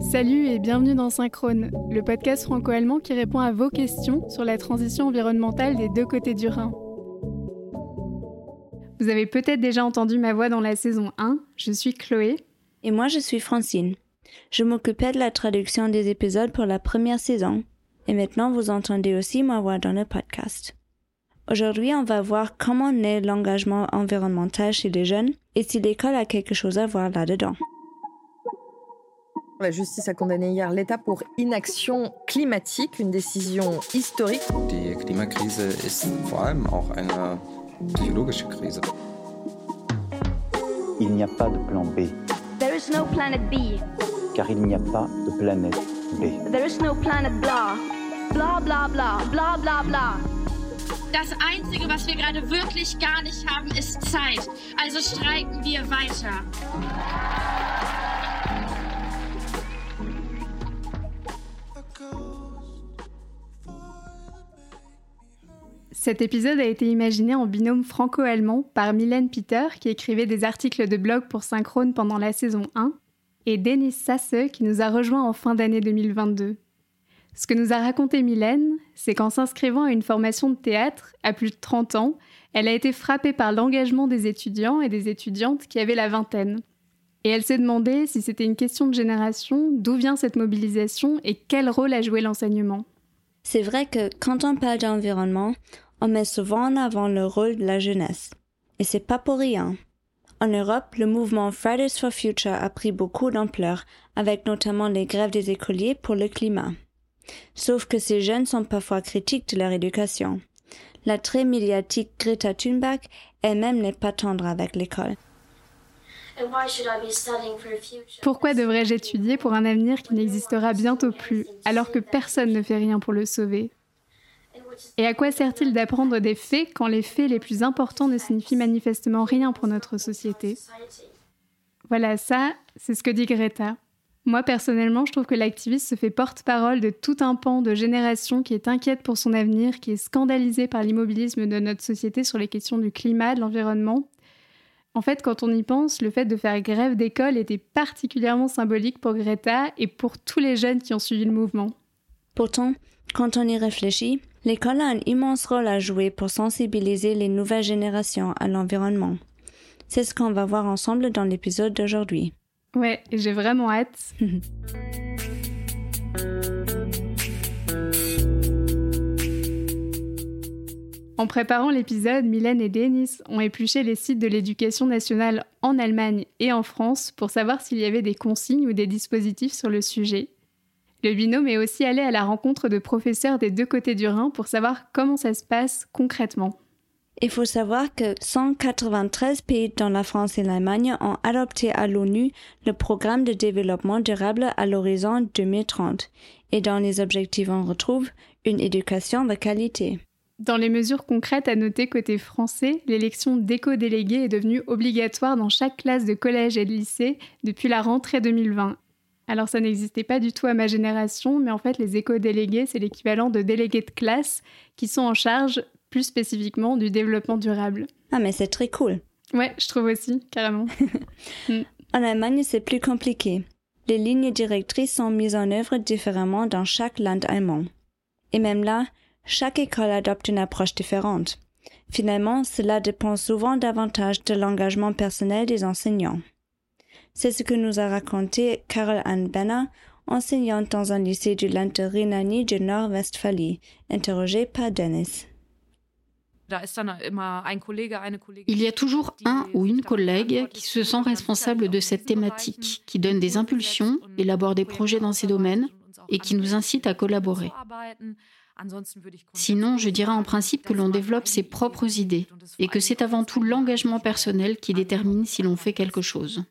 Salut et bienvenue dans Synchrone, le podcast franco-allemand qui répond à vos questions sur la transition environnementale des deux côtés du Rhin. Vous avez peut-être déjà entendu ma voix dans la saison 1, je suis Chloé. Et moi je suis Francine. Je m'occupais de la traduction des épisodes pour la première saison. Et maintenant vous entendez aussi ma voix dans le podcast. Aujourd'hui, on va voir comment naît l'engagement environnemental chez les jeunes et si l'école a quelque chose à voir là-dedans. La justice a condamné hier l'État pour inaction climatique, une décision historique. Die Klimakrise ist vor allem auch eine psychologische Krise. Il n'y a pas de plan B. There is no planet B. Car il n'y a pas de planète B. There is no planet blah. Blah blah blah blah blah blah. Das Einzige, was wir gerade wirklich gar nicht haben, ist Zeit. Also streiken wir weiter. Cet épisode a été imaginé en binôme franco-allemand par Mylène Peter, qui écrivait des articles de blog pour Synchrone pendant la saison 1, et Denis Sasse, qui nous a rejoint en fin d'année 2022. Ce que nous a raconté Mylène, c'est qu'en s'inscrivant à une formation de théâtre à plus de 30 ans, elle a été frappée par l'engagement des étudiants et des étudiantes qui avaient la vingtaine. Et elle s'est demandé si c'était une question de génération, d'où vient cette mobilisation et quel rôle a joué l'enseignement. C'est vrai que quand on parle d'environnement, on met souvent en avant le rôle de la jeunesse. Et c'est pas pour rien. En Europe, le mouvement Fridays for Future a pris beaucoup d'ampleur, avec notamment les grèves des écoliers pour le climat. Sauf que ces jeunes sont parfois critiques de leur éducation. La très médiatique Greta Thunberg elle-même n'est pas tendre avec l'école. Pourquoi devrais-je étudier pour un avenir qui n'existera bientôt plus, alors que personne ne fait rien pour le sauver? Et à quoi sert-il d'apprendre des faits quand les faits les plus importants ne signifient manifestement rien pour notre société? Voilà, ça, c'est ce que dit Greta. Moi, personnellement, je trouve que l'activiste se fait porte-parole de tout un pan de génération qui est inquiète pour son avenir, qui est scandalisé par l'immobilisme de notre société sur les questions du climat, de l'environnement. En fait, quand on y pense, le fait de faire grève d'école était particulièrement symbolique pour Greta et pour tous les jeunes qui ont suivi le mouvement. Pourtant, quand on y réfléchit, l'école a un immense rôle à jouer pour sensibiliser les nouvelles générations à l'environnement. C'est ce qu'on va voir ensemble dans l'épisode d'aujourd'hui. Ouais, j'ai vraiment hâte. En préparant l'épisode, Mylène et Denis ont épluché les sites de l'éducation nationale en Allemagne et en France pour savoir s'il y avait des consignes ou des dispositifs sur le sujet. Le binôme est aussi allé à la rencontre de professeurs des deux côtés du Rhin pour savoir comment ça se passe concrètement. Il faut savoir que 193 pays dans la France et l'Allemagne ont adopté à l'ONU le programme de développement durable à l'horizon 2030 et dans les objectifs on retrouve une éducation de qualité. Dans les mesures concrètes à noter côté français, l'élection d'éco-délégués est devenue obligatoire dans chaque classe de collège et de lycée depuis la rentrée 2020. Alors ça n'existait pas du tout à ma génération, mais en fait les éco-délégués, c'est l'équivalent de délégués de classe qui sont en charge plus spécifiquement du développement durable. Ah mais c'est très cool. Ouais, je trouve aussi, carrément. mm. En Allemagne, c'est plus compliqué. Les lignes directrices sont mises en œuvre différemment dans chaque land allemand. Et même là, chaque école adopte une approche différente. Finalement, cela dépend souvent davantage de l'engagement personnel des enseignants. C'est ce que nous a raconté Carol Ann Benner, enseignante dans un lycée du Land de Rhénanie du Nord-Westphalie, interrogée par Dennis. Il y a toujours un ou une collègue qui se sent responsable de cette thématique, qui donne des impulsions, élabore des projets dans ces domaines et qui nous incite à collaborer. Sinon, je dirais en principe que l'on développe ses propres idées et que c'est avant tout l'engagement personnel qui détermine si l'on fait quelque chose.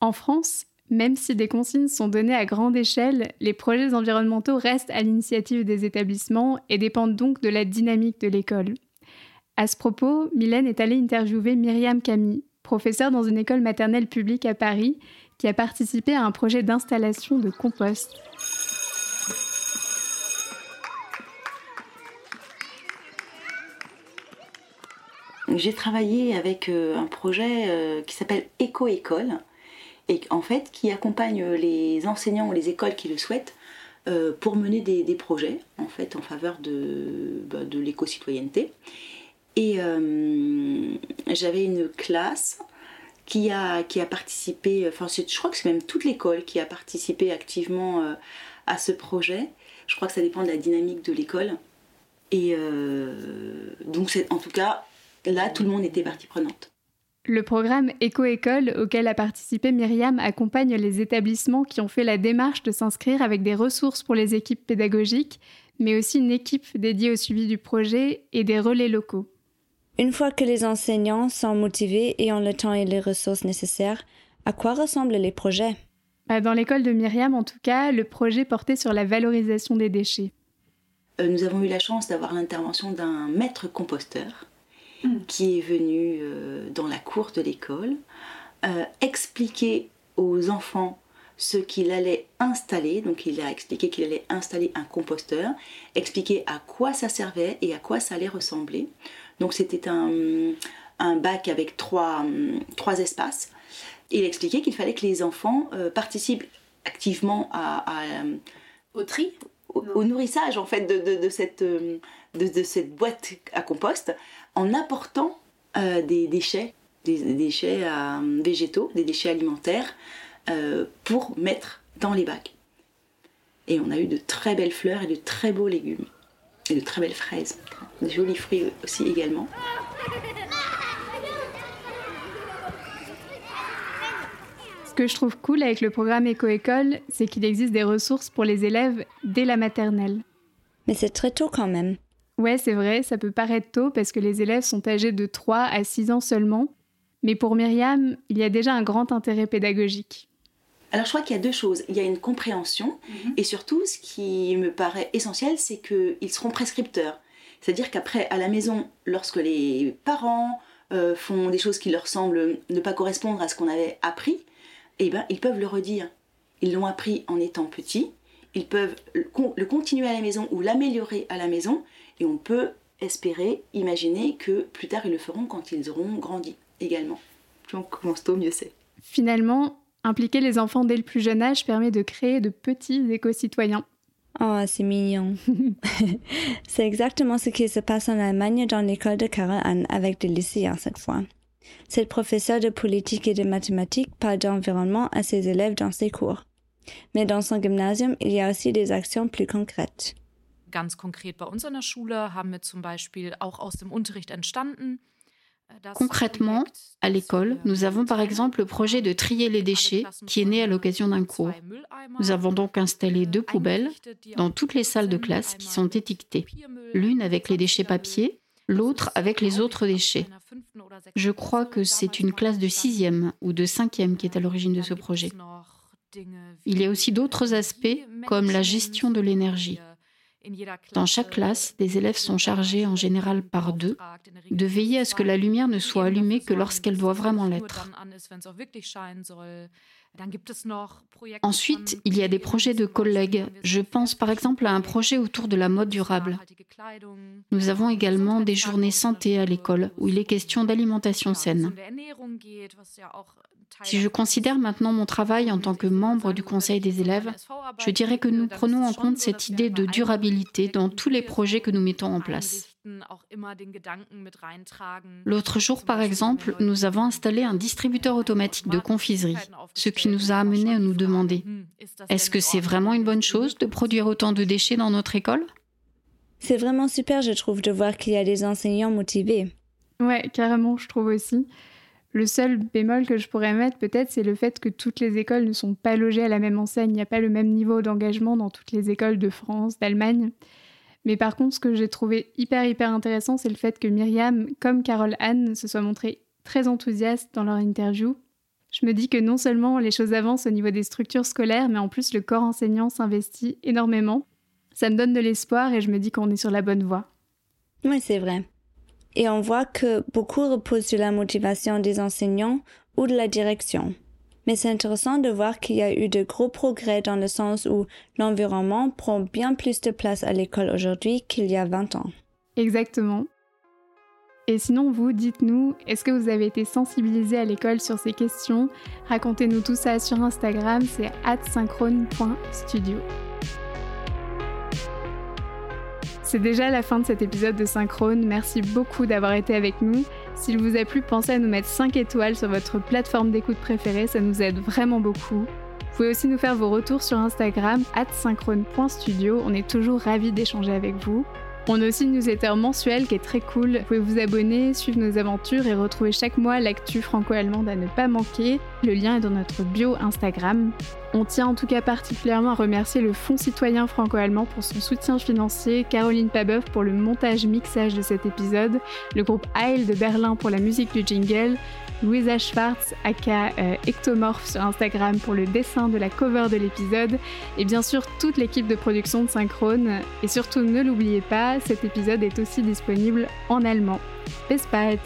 En France, même si des consignes sont données à grande échelle, les projets environnementaux restent à l'initiative des établissements et dépendent donc de la dynamique de l'école. À ce propos, Mylène est allée interviewer Myriam Camille, professeure dans une école maternelle publique à Paris, qui a participé à un projet d'installation de compost. J'ai travaillé avec un projet qui s'appelle Éco-École et en fait qui accompagne les enseignants ou les écoles qui le souhaitent euh, pour mener des, projets en fait en faveur de, bah, de l'éco-citoyenneté. Et euh, j'avais une classe qui a, qui a participé, enfin je crois que c'est même toute l'école qui a participé activement euh, à ce projet. Je crois que ça dépend de la dynamique de l'école. Et donc en tout cas, là, tout le monde était partie prenante. Le programme Éco-École auquel a participé Myriam accompagne les établissements qui ont fait la démarche de s'inscrire avec des ressources pour les équipes pédagogiques, mais aussi une équipe dédiée au suivi du projet et des relais locaux. Une fois que les enseignants sont motivés et ont le temps et les ressources nécessaires, à quoi ressemblent les projets? Bah, Dans l'école de Myriam, en tout cas, le projet portait sur la valorisation des déchets. Euh, nous avons eu la chance d'avoir l'intervention d'un maître composteur Mm. qui est venu euh, dans la cour de l'école euh, expliquer aux enfants ce qu'il allait installer. Donc il a expliqué qu'il allait installer un composteur, expliquer à quoi ça servait et à quoi ça allait ressembler. Donc c'était un, bac avec trois, espaces. Il expliquait qu'il fallait que les enfants euh, participent activement à, au tri au, nourrissage en fait de, cette, de, cette boîte à compost en apportant euh, des déchets, des, déchets euh, végétaux, des déchets alimentaires euh, pour mettre dans les bacs. Et on a eu de très belles fleurs et de très beaux légumes. Et de très belles fraises. De jolis fruits aussi également. Que je trouve cool avec le programme Éco-École, c'est qu'il existe des ressources pour les élèves dès la maternelle. Mais c'est très tôt quand même. Ouais, c'est vrai, ça peut paraître tôt parce que les élèves sont âgés de 3 à 6 ans seulement. Mais pour Myriam, il y a déjà un grand intérêt pédagogique. Alors je crois qu'il y a deux choses. Il y a une compréhension mhm. et surtout ce qui me paraît essentiel, c'est qu'ils seront prescripteurs. C'est-à-dire qu'après, à la maison, lorsque les parents euh, font des choses qui leur semblent ne pas correspondre à ce qu'on avait appris, eh ben, ils peuvent le redire. Ils l'ont appris en étant petits, ils peuvent le continuer à la maison ou l'améliorer à la maison, et on peut espérer, imaginer que plus tard ils le feront quand ils auront grandi également. Plus on commence tôt, mieux c'est? Finalement, impliquer les enfants dès le plus jeune âge permet de créer de petits éco-citoyens. Oh, c'est mignon. c'est exactement ce qui se passe en Allemagne dans l'école de Anne avec des lycéens cette fois. Cette professeure de politique et de mathématiques parle d'environnement à ses élèves dans ses cours. Mais dans son gymnasium, il y a aussi des actions plus concrètes. Ganz konkret bei uns an der Schule haben wir zum Beispiel auch aus dem Unterricht entstanden. Äh, Concrètement, à l'école, nous avons par exemple le projet de trier les déchets qui est né à l'occasion d'un cours. Nous avons donc installé deux poubelles dans toutes les salles de classe qui sont étiquetées, l'une avec les déchets papier, l'autre avec les autres déchets. Je crois que c'est une classe de sixième ou de cinquième qui est à l'origine de ce projet. Il y a aussi d'autres aspects comme la gestion de l'énergie. Dans chaque classe, des élèves sont chargés, en général par deux, de veiller à ce que la lumière ne soit allumée que lorsqu'elle doit vraiment l'être. Ensuite, il y a des projets de collègues. Je pense par exemple à un projet autour de la mode durable. Nous avons également des journées santé à l'école où il est question d'alimentation saine. Si je considère maintenant mon travail en tant que membre du Conseil des élèves, je dirais que nous prenons en compte cette idée de durabilité dans tous les projets que nous mettons en place. L'autre jour, par exemple, nous avons installé un distributeur automatique de confiserie, ce qui nous a amené à nous demander, est-ce que c'est vraiment une bonne chose de produire autant de déchets dans notre école? C'est vraiment super, je trouve, de voir qu'il y a des enseignants motivés. Ouais, carrément, je trouve aussi. Le seul bémol que je pourrais mettre peut-être, c'est le fait que toutes les écoles ne sont pas logées à la même enseigne. Il n'y a pas le même niveau d'engagement dans toutes les écoles de France, d'Allemagne. Mais par contre, ce que j'ai trouvé hyper hyper intéressant, c'est le fait que Myriam, comme Carole Anne, se soient montrées très enthousiastes dans leur interview. Je me dis que non seulement les choses avancent au niveau des structures scolaires, mais en plus le corps enseignant s'investit énormément. Ça me donne de l'espoir et je me dis qu'on est sur la bonne voie. Oui, c'est vrai. Et on voit que beaucoup reposent sur la motivation des enseignants ou de la direction. Mais c'est intéressant de voir qu'il y a eu de gros progrès dans le sens où l'environnement prend bien plus de place à l'école aujourd'hui qu'il y a 20 ans. Exactement. Et sinon, vous, dites-nous, est-ce que vous avez été sensibilisé à l'école sur ces questions? Racontez-nous tout ça sur Instagram, c'est synchrone.studio. C'est déjà la fin de cet épisode de Synchrone. Merci beaucoup d'avoir été avec nous. S'il vous a plu, pensez à nous mettre 5 étoiles sur votre plateforme d'écoute préférée, ça nous aide vraiment beaucoup. Vous pouvez aussi nous faire vos retours sur Instagram, synchrone.studio. On est toujours ravis d'échanger avec vous. On a aussi une newsletter mensuelle qui est très cool. Vous pouvez vous abonner, suivre nos aventures et retrouver chaque mois l'actu franco-allemande à ne pas manquer. Le lien est dans notre bio Instagram. On tient en tout cas particulièrement à remercier le Fonds citoyen franco-allemand pour son soutien financier, Caroline Pabeuf pour le montage-mixage de cet épisode, le groupe Heil de Berlin pour la musique du jingle, Louisa Schwartz, aka euh, Ectomorph sur Instagram pour le dessin de la cover de l'épisode, et bien sûr toute l'équipe de production de Synchrone. Et surtout ne l'oubliez pas, cet épisode est aussi disponible en allemand. Bis bald!